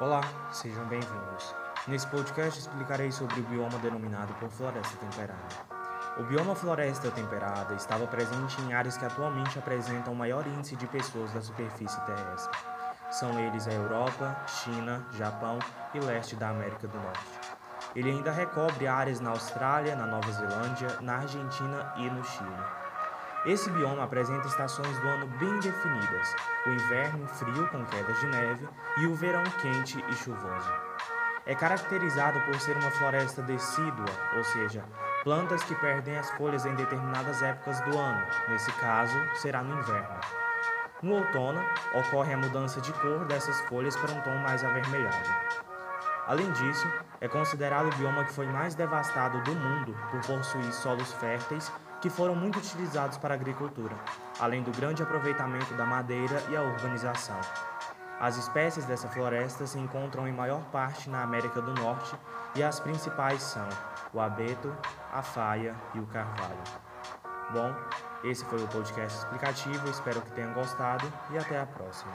Olá, sejam bem-vindos. Nesse podcast explicarei sobre o bioma denominado por floresta temperada. O bioma floresta temperada estava presente em áreas que atualmente apresentam o maior índice de pessoas da superfície terrestre. São eles a Europa, China, Japão e leste da América do Norte. Ele ainda recobre áreas na Austrália, na Nova Zelândia, na Argentina e no Chile. Esse bioma apresenta estações do ano bem definidas: o inverno frio com quedas de neve e o verão quente e chuvoso. É caracterizado por ser uma floresta decídua, ou seja, plantas que perdem as folhas em determinadas épocas do ano, nesse caso, será no inverno. No outono, ocorre a mudança de cor dessas folhas para um tom mais avermelhado. Além disso, é considerado o bioma que foi mais devastado do mundo por possuir solos férteis que foram muito utilizados para a agricultura, além do grande aproveitamento da madeira e a urbanização. As espécies dessa floresta se encontram em maior parte na América do Norte e as principais são o abeto, a faia e o carvalho. Bom, esse foi o podcast explicativo, espero que tenham gostado e até a próxima.